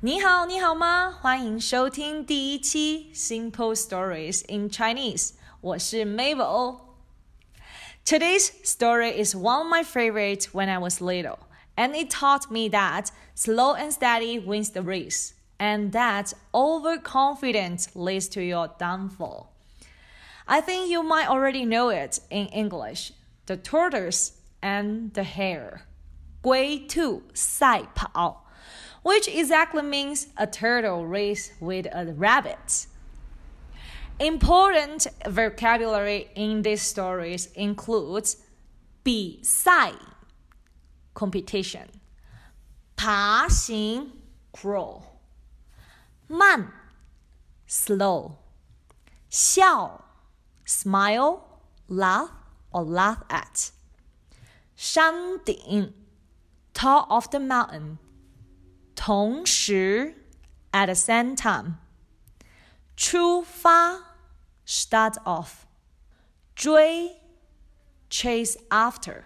你好，你好吗？欢迎收听第一期 Simple Stories in Chinese。我是 Mabel。Today's story is one of my favorites when I was little, and it taught me that slow and steady wins the race, and that overconfidence leads to your downfall. I think you might already know it in English the tortoise and the hare. 龟兔赛跑 which exactly means a turtle race with a rabbit. Important vocabulary in these stories includes 比赛 competition, 爬行 crawl, 慢 slow, 笑 smile, laugh or laugh at, 山顶 top of the mountain 同时 at the same time，出发 start off，追 chase after，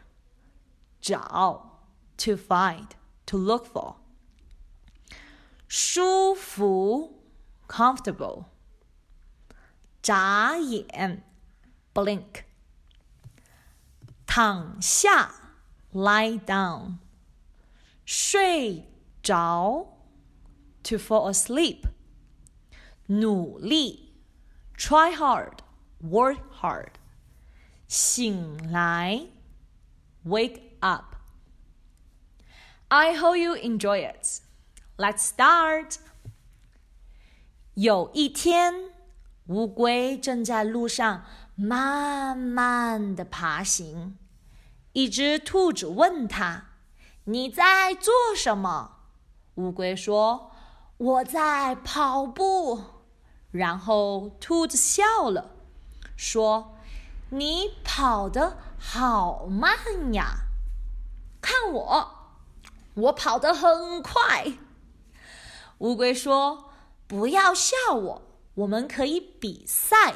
找 to find to look for，舒服 comfortable，眨眼 blink，躺下 lie down，睡 着 to fall asleep，努力 try hard work hard，醒来 wake up。I hope you enjoy it. Let's start. 有一天，乌龟正在路上慢慢的爬行。一只兔子问他：“你在做什么？” ？”乌龟说：“我在跑步。”然后兔子笑了，说：“你跑得好慢呀！看我，我跑得很快。”乌龟说：“不要笑我，我们可以比赛。”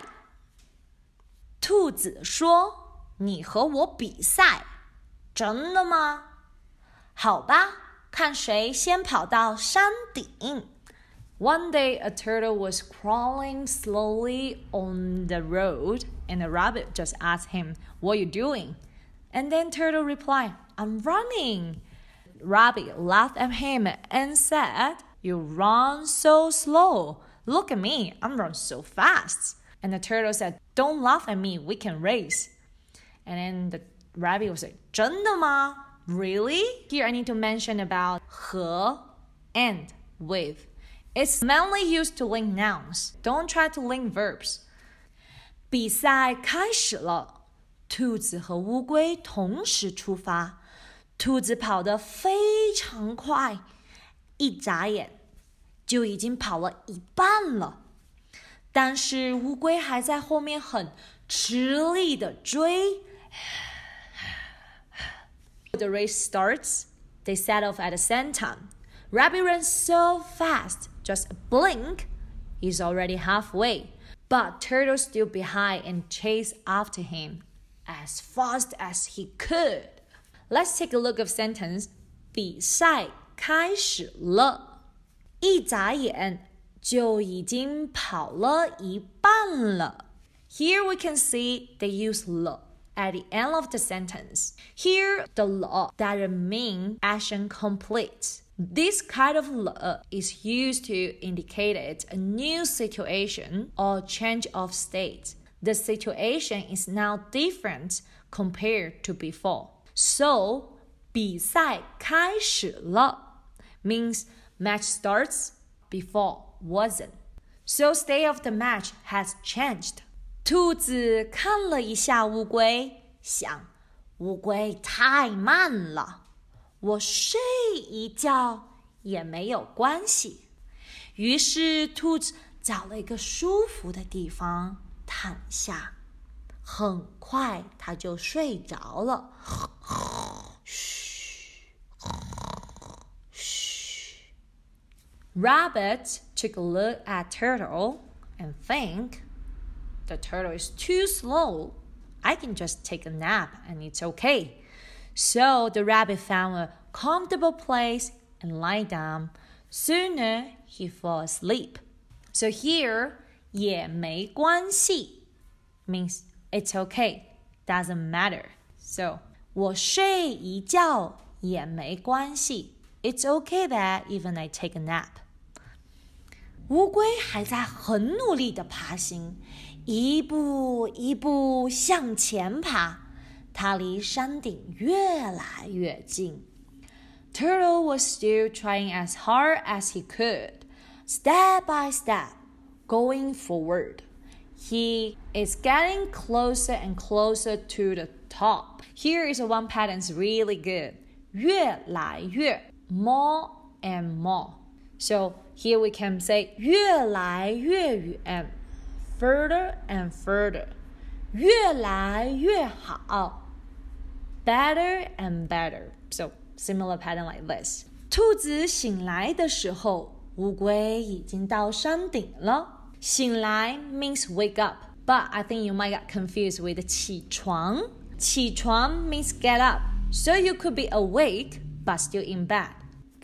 兔子说：“你和我比赛，真的吗？好吧。”看谁先跑到山顶。One day, a turtle was crawling slowly on the road, and a rabbit just asked him, What are you doing? And then Turtle replied, I'm running. Rabbit laughed at him and said, You run so slow. Look at me, I'm run so fast. And the turtle said, Don't laugh at me, we can race. And then the rabbit was like, 真的吗? Really? Here I need to mention about 和 and with. It's mainly used to link nouns. Don't try to link verbs. 比赛开始了，兔子和乌龟同时出发。兔子跑得非常快，一眨眼就已经跑了一半了。但是乌龟还在后面很吃力的追。 the race starts, they set off at the same time. Rabbit runs so fast, just a blink, he's already halfway. But Turtle still behind and chased after him as fast as he could. Let's take a look of sentence. 比赛开始了，一眨眼就已经跑了一半了。Here we can see they use 了 at the end of the sentence. Here, the 了 doesn't mean action complete. This kind of 了 is used to indicate a new situation or change of state. The situation is now different compared to before. So, 比赛开始了 means match starts before wasn't. So, state of the match has changed. 兔子看了一下乌龟，想：乌龟太慢了，我睡一觉也没有关系。于是，兔子找了一个舒服的地方躺下，很快它就睡着了。嘘，嘘。Rabbit took a look at Turtle and think. the turtle is too slow. I can just take a nap and it's okay. So the rabbit found a comfortable place and lie down sooner he fall asleep. So here 也没关系 means it's okay, doesn't matter. So 我睡一觉也没关系。It's okay that even I take a nap. 乌龟还在很努力的爬行， 一步一步向前爬，它离山顶越来越近。Turtle was still trying as hard as he could, step by step, going forward. He is getting closer and closer to the top. Here is one pattern is really good. 越来越 more and more. So here we can say 越来越远 further and further. 越来越好 better and better. So similar pattern like this. 兔子醒来的时候，乌龟已经到山顶了。醒来 means wake up, but I think you might get confused with 起床。起床 means get up, so you could be awake but still in bed.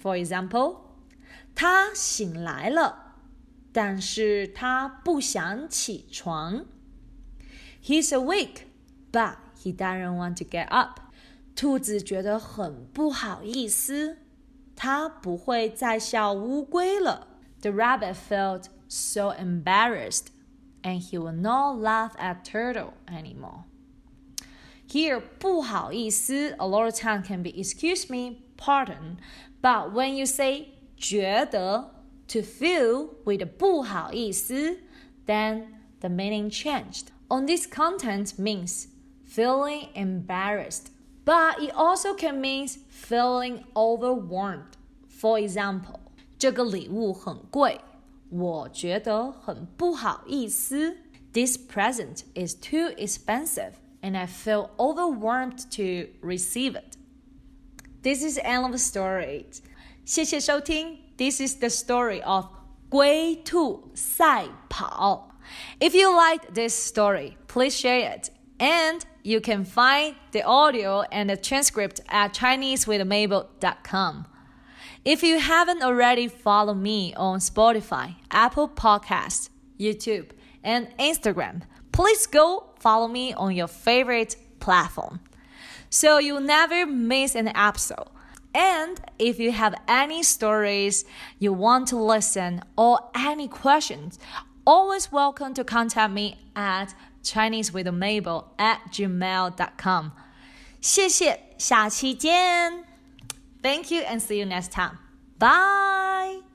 For example, 他醒来了， 但是他不想起床。He's awake, but he doesn't want to get up. 兔子觉得很不好意思，它不会再笑乌龟了。The rabbit felt so embarrassed, and he will not laugh at Turtle anymore. Here, 不好意思 a lot of time can be excuse me, pardon, but when you say 觉得 to feel with 不好意思, then the meaning changed. On this content means feeling embarrassed, but it also can mean feeling overwhelmed. For example, 这个礼物很贵。我觉得很不好意思。This present is too expensive, and I feel overwhelmed to receive it. This is the end of the story. 谢谢收听。 This is the story of 龟兔赛跑。If you liked this story, please share it. And you can find the audio and the transcript at ChineseWithMabel.com. If you haven't already followed me on Spotify, Apple Podcasts, YouTube, and Instagram, please go follow me on your favorite platform so you'll never miss an episode. And if you have any stories you want to listen or any questions, always welcome to contact me at ChineseWithMabel at gmail.com. 谢谢，下期见。Thank you and see you next time. Bye.